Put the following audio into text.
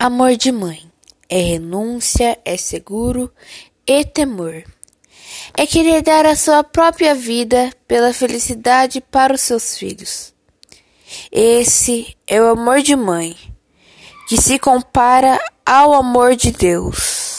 Amor de mãe é renúncia, é seguro e temor. É querer dar a sua própria vida pela felicidade para os seus filhos. Esse é o amor de mãe, que se compara ao amor de Deus.